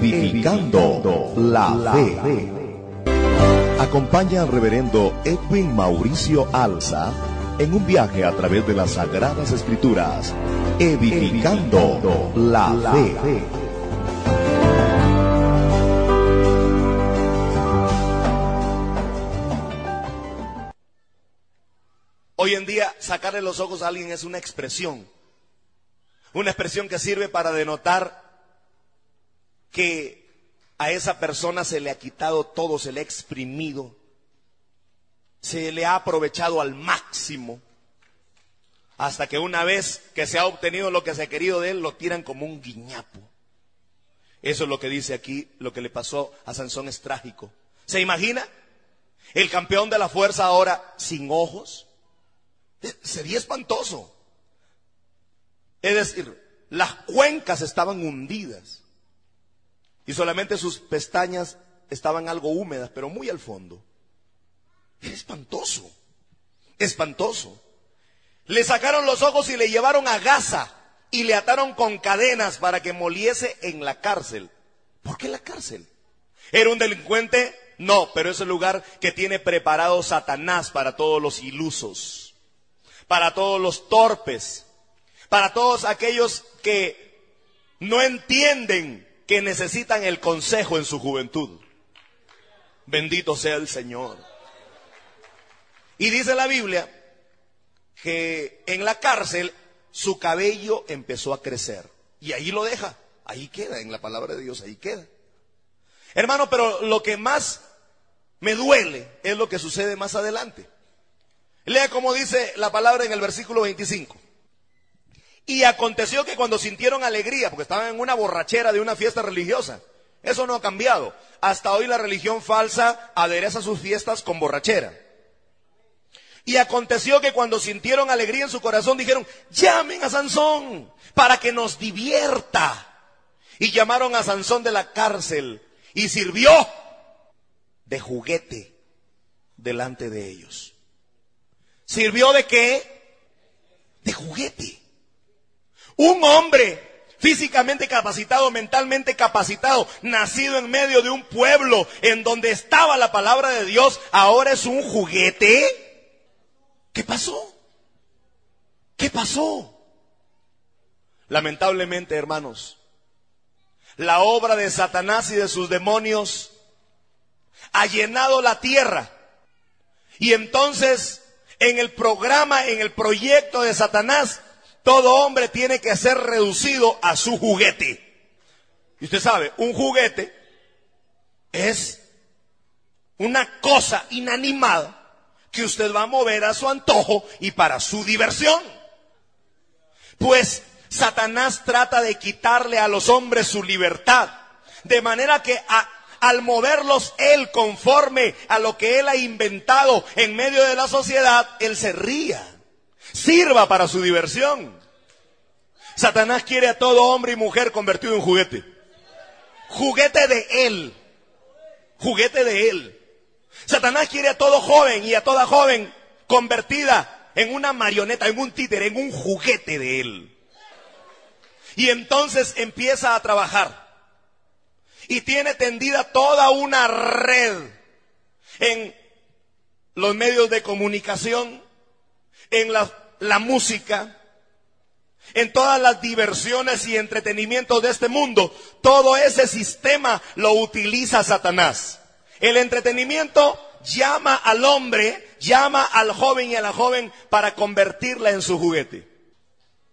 edificando la fe. Acompaña al reverendo Edwin Mauricio Alza en un viaje a través de las Sagradas Escrituras, edificando la fe. Hoy en día, sacarle los ojos a alguien es una expresión. Una expresión que sirve para denotar que a esa persona se le ha quitado todo, se le ha exprimido, se le ha aprovechado al máximo, hasta que una vez que se ha obtenido lo que se ha querido de él, lo tiran como un guiñapo. Eso es lo que dice aquí, lo que le pasó a Sansón es trágico. ¿Se imagina? El campeón de la fuerza ahora sin ojos, eh, sería espantoso. Es decir, las cuencas estaban hundidas y solamente sus pestañas estaban algo húmedas, pero muy al fondo. Era espantoso, espantoso. Le sacaron los ojos y le llevaron a Gaza y le ataron con cadenas para que moliese en la cárcel. ¿Por qué la cárcel? ¿Era un delincuente? No, pero es el lugar que tiene preparado Satanás para todos los ilusos para todos los torpes, para todos aquellos que no entienden que necesitan el consejo en su juventud. Bendito sea el Señor. Y dice la Biblia que en la cárcel su cabello empezó a crecer. Y ahí lo deja, ahí queda, en la palabra de Dios, ahí queda. Hermano, pero lo que más me duele es lo que sucede más adelante. Lea como dice la palabra en el versículo 25. Y aconteció que cuando sintieron alegría, porque estaban en una borrachera de una fiesta religiosa, eso no ha cambiado. Hasta hoy la religión falsa adereza sus fiestas con borrachera. Y aconteció que cuando sintieron alegría en su corazón dijeron, llamen a Sansón para que nos divierta. Y llamaron a Sansón de la cárcel y sirvió de juguete delante de ellos. ¿Sirvió de qué? De juguete. Un hombre físicamente capacitado, mentalmente capacitado, nacido en medio de un pueblo en donde estaba la palabra de Dios, ahora es un juguete. ¿Qué pasó? ¿Qué pasó? Lamentablemente, hermanos, la obra de Satanás y de sus demonios ha llenado la tierra. Y entonces en el programa, en el proyecto de Satanás, todo hombre tiene que ser reducido a su juguete. Y usted sabe, un juguete es una cosa inanimada que usted va a mover a su antojo y para su diversión. Pues Satanás trata de quitarle a los hombres su libertad, de manera que al moverlos él conforme a lo que él ha inventado en medio de la sociedad, él se ría. Sirva para su diversión. Satanás quiere a todo hombre y mujer convertido en juguete. Juguete de él. Juguete de él. Satanás quiere a todo joven y a toda joven convertida en una marioneta, en un títere, en un juguete de él. Y entonces empieza a trabajar y tiene tendida toda una red en los medios de comunicación, en la, música, en todas las diversiones y entretenimientos de este mundo. Todo ese sistema lo utiliza Satanás. El entretenimiento llama al hombre, llama al joven y a la joven para convertirla en su juguete.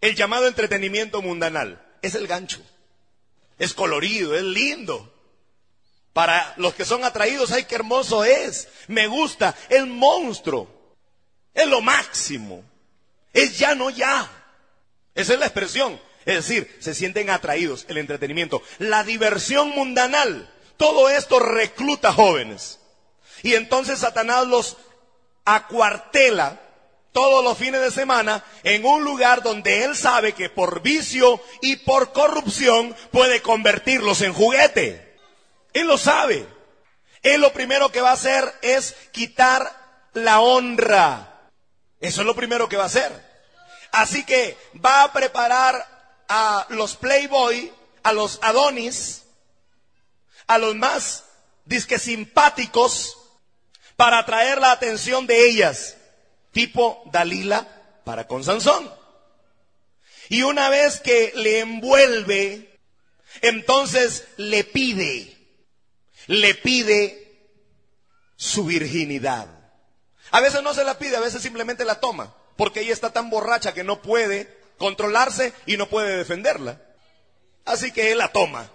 El llamado entretenimiento mundanal es el gancho es colorido, es lindo. Para los que son atraídos, ay, qué hermoso es. Me gusta, es monstruo. Es lo máximo. Es ya no ya. Esa es la expresión. Es decir, se sienten atraídos, el entretenimiento. La diversión mundanal. Todo esto recluta jóvenes. Y entonces Satanás los acuartela todos los fines de semana en un lugar donde él sabe que por vicio y por corrupción puede convertirlos en juguete. Él lo sabe. Él lo primero que va a hacer es quitar la honra. Eso es lo primero que va a hacer. Así que va a preparar a los Playboy, a los Adonis, a los más disque simpáticos para atraer la atención de ellas, tipo Dalila para con Sansón. Y una vez que le envuelve, entonces le pide, le pide su virginidad. A veces no se la pide, a veces simplemente la toma, porque ella está tan borracha que no puede controlarse y no puede defenderla. Así que él la toma.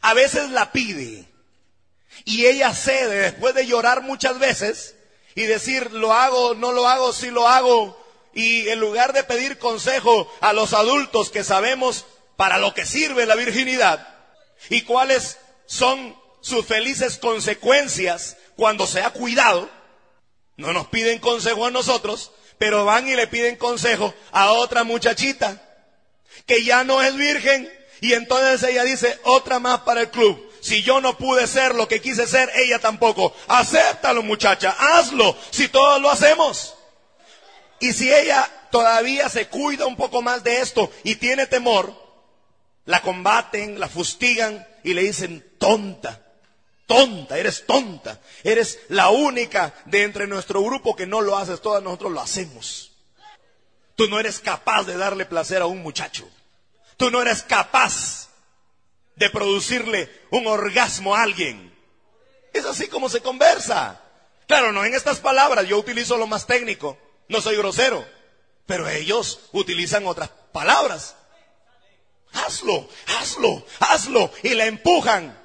A veces la pide. Y ella cede después de llorar muchas veces y decir, lo hago, no lo hago, sí lo hago. Y en lugar de pedir consejo a los adultos que sabemos para lo que sirve la virginidad y cuáles son sus felices consecuencias cuando se ha cuidado, no nos piden consejo a nosotros, pero van y le piden consejo a otra muchachita que ya no es virgen y entonces ella dice, otra más para el club. Si yo no pude ser lo que quise ser, ella tampoco. Acéptalo muchacha, hazlo, si todos lo hacemos. Y si ella todavía se cuida un poco más de esto y tiene temor, la combaten, la fustigan y le dicen tonta, tonta, eres tonta, eres la única de entre nuestro grupo que no lo haces, todas nosotros lo hacemos. Tú no eres capaz de darle placer a un muchacho. Tú no eres capaz de producirle un orgasmo a alguien. Es así como se conversa. Claro, no en estas palabras, yo utilizo lo más técnico, no soy grosero, pero ellos utilizan otras palabras. Hazlo, hazlo, hazlo, y la empujan.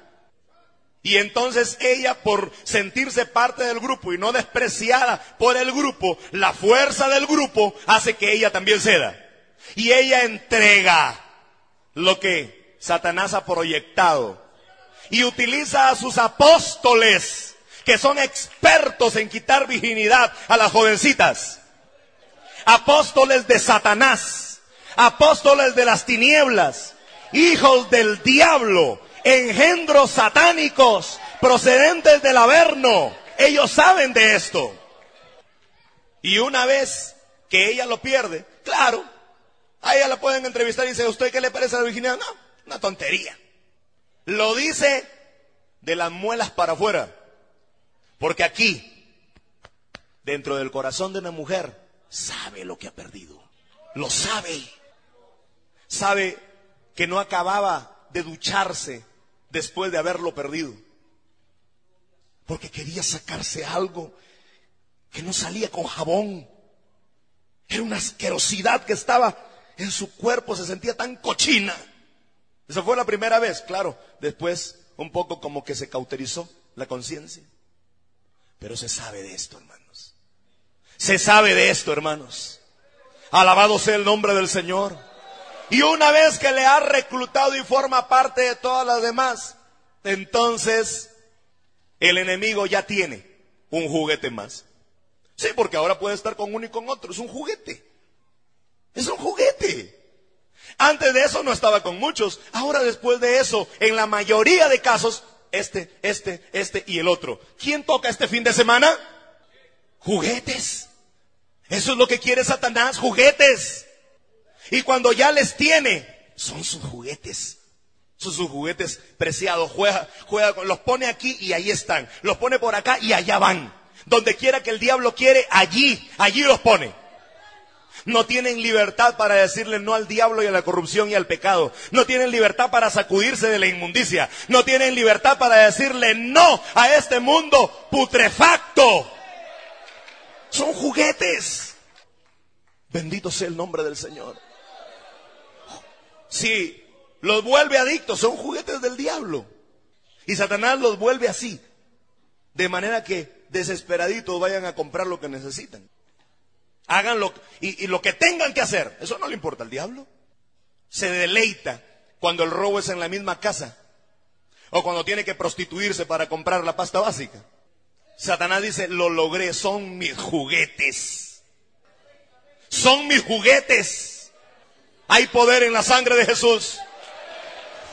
Y entonces ella, por sentirse parte del grupo y no despreciada por el grupo, la fuerza del grupo hace que ella también ceda. Y ella entrega lo que Satanás ha proyectado. Y utiliza a sus apóstoles, que son expertos en quitar virginidad a las jovencitas. Apóstoles de Satanás, apóstoles de las tinieblas, hijos del diablo, engendros satánicos procedentes del Averno. Ellos saben de esto. Y una vez que ella lo pierde, claro, a ella la pueden entrevistar y dice, ¿a usted qué le parece la virginidad? No, una tontería. Lo dice de las muelas para afuera. Porque aquí, dentro del corazón de una mujer, sabe lo que ha perdido. Lo sabe. Sabe que no acababa de ducharse después de haberlo perdido. Porque quería sacarse algo que no salía con jabón. Era una asquerosidad que estaba en su cuerpo, se sentía tan cochina. Esa fue la primera vez, claro. Después un poco como que se cauterizó la conciencia. Pero se sabe de esto, hermanos. Se sabe de esto, hermanos. Alabado sea el nombre del Señor. Y una vez que le ha reclutado y forma parte de todas las demás, entonces el enemigo ya tiene un juguete más. Sí, porque ahora puede estar con uno y con otro. Es un juguete. Es un juguete. Antes de eso no estaba con muchos. Ahora después de eso, en la mayoría de casos, este, este, este y el otro. ¿Quién toca este fin de semana? Juguetes. Eso es lo que quiere Satanás, juguetes. Y cuando ya les tiene, son sus juguetes. Son sus juguetes preciados. Juega, juega, los pone aquí y ahí están. Los pone por acá y allá van. Donde quiera que el diablo quiere, allí, allí los pone. No tienen libertad para decirle no al diablo y a la corrupción y al pecado. No tienen libertad para sacudirse de la inmundicia. No tienen libertad para decirle no a este mundo putrefacto. Son juguetes. Bendito sea el nombre del Señor. Si los vuelve adictos, son juguetes del diablo. Y Satanás los vuelve así. De manera que desesperaditos vayan a comprar lo que necesitan. Hagan lo, y, lo que tengan que hacer. Eso no le importa al diablo. Se deleita cuando el robo es en la misma casa. O cuando tiene que prostituirse para comprar la pasta básica. Satanás dice, lo logré, son mis juguetes. Son mis juguetes. Hay poder en la sangre de Jesús.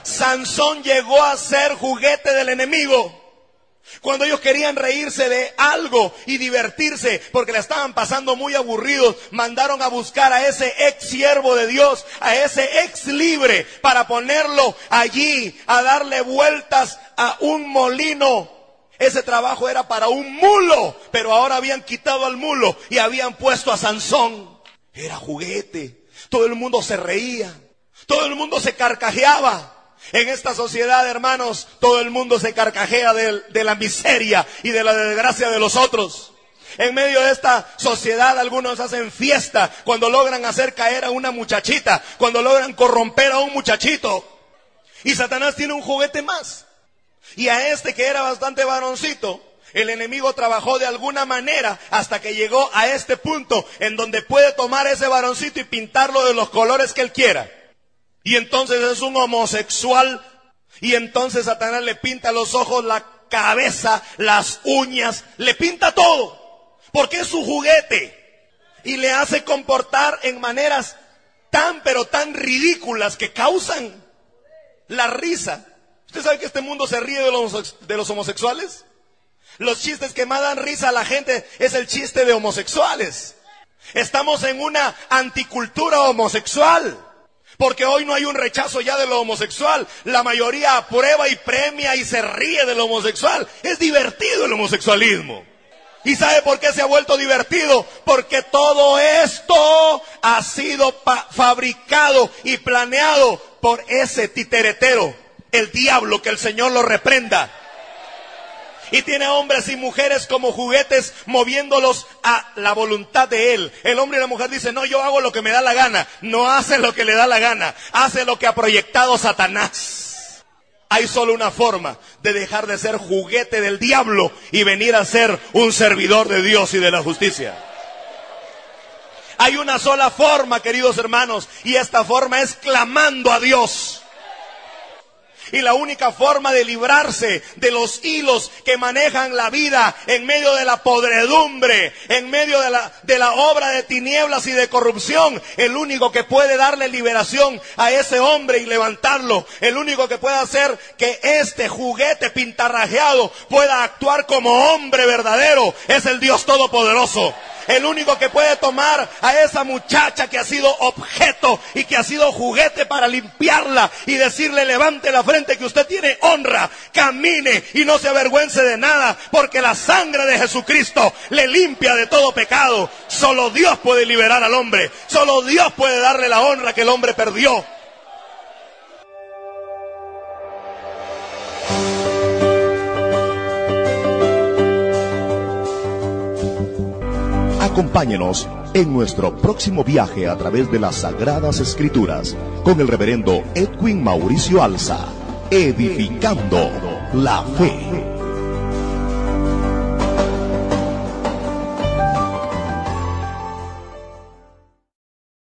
Sansón llegó a ser juguete del enemigo. Cuando ellos querían reírse de algo y divertirse porque la estaban pasando muy aburridos, mandaron a buscar a ese ex siervo de Dios, a ese ex libre, para ponerlo allí, a darle vueltas a un molino. Ese trabajo era para un mulo, pero ahora habían quitado al mulo y habían puesto a Sansón. Era juguete. Todo el mundo se reía. Todo el mundo se carcajeaba. En esta sociedad, hermanos, todo el mundo se carcajea de, de, la miseria y de la desgracia de los otros. En medio de esta sociedad algunos hacen fiesta cuando logran hacer caer a una muchachita, cuando logran corromper a un muchachito. Y Satanás tiene un juguete más. Y a este que era bastante varoncito, el enemigo trabajó de alguna manera hasta que llegó a este punto en donde puede tomar ese varoncito y pintarlo de los colores que él quiera. Y entonces es un homosexual. Y entonces Satanás le pinta los ojos, la cabeza, las uñas, le pinta todo. Porque es su juguete. Y le hace comportar en maneras tan pero tan ridículas que causan la risa. ¿Usted sabe que este mundo se ríe de los, de los homosexuales? Los chistes que más dan risa a la gente es el chiste de homosexuales. Estamos en una anticultura homosexual. Porque hoy no hay un rechazo ya de lo homosexual. La mayoría aprueba y premia y se ríe de lo homosexual. Es divertido el homosexualismo. ¿Y sabe por qué se ha vuelto divertido? Porque todo esto ha sido fabricado y planeado por ese titeretero, el diablo, que el Señor lo reprenda. Y tiene hombres y mujeres como juguetes moviéndolos a la voluntad de Él. El hombre y la mujer dicen, no, yo hago lo que me da la gana. No hace lo que le da la gana. Hace lo que ha proyectado Satanás. Hay solo una forma de dejar de ser juguete del diablo y venir a ser un servidor de Dios y de la justicia. Hay una sola forma, queridos hermanos, y esta forma es clamando a Dios. Y la única forma de librarse de los hilos que manejan la vida en medio de la podredumbre, en medio de la, de la obra de tinieblas y de corrupción, el único que puede darle liberación a ese hombre y levantarlo, el único que puede hacer que este juguete pintarrajeado pueda actuar como hombre verdadero, es el Dios Todopoderoso. El único que puede tomar a esa muchacha que ha sido objeto y que ha sido juguete para limpiarla y decirle levante la frente que usted tiene honra, camine y no se avergüence de nada, porque la sangre de Jesucristo le limpia de todo pecado. Solo Dios puede liberar al hombre, solo Dios puede darle la honra que el hombre perdió. Acompáñenos en nuestro próximo viaje a través de las Sagradas Escrituras con el reverendo Edwin Mauricio Alza, edificando la fe.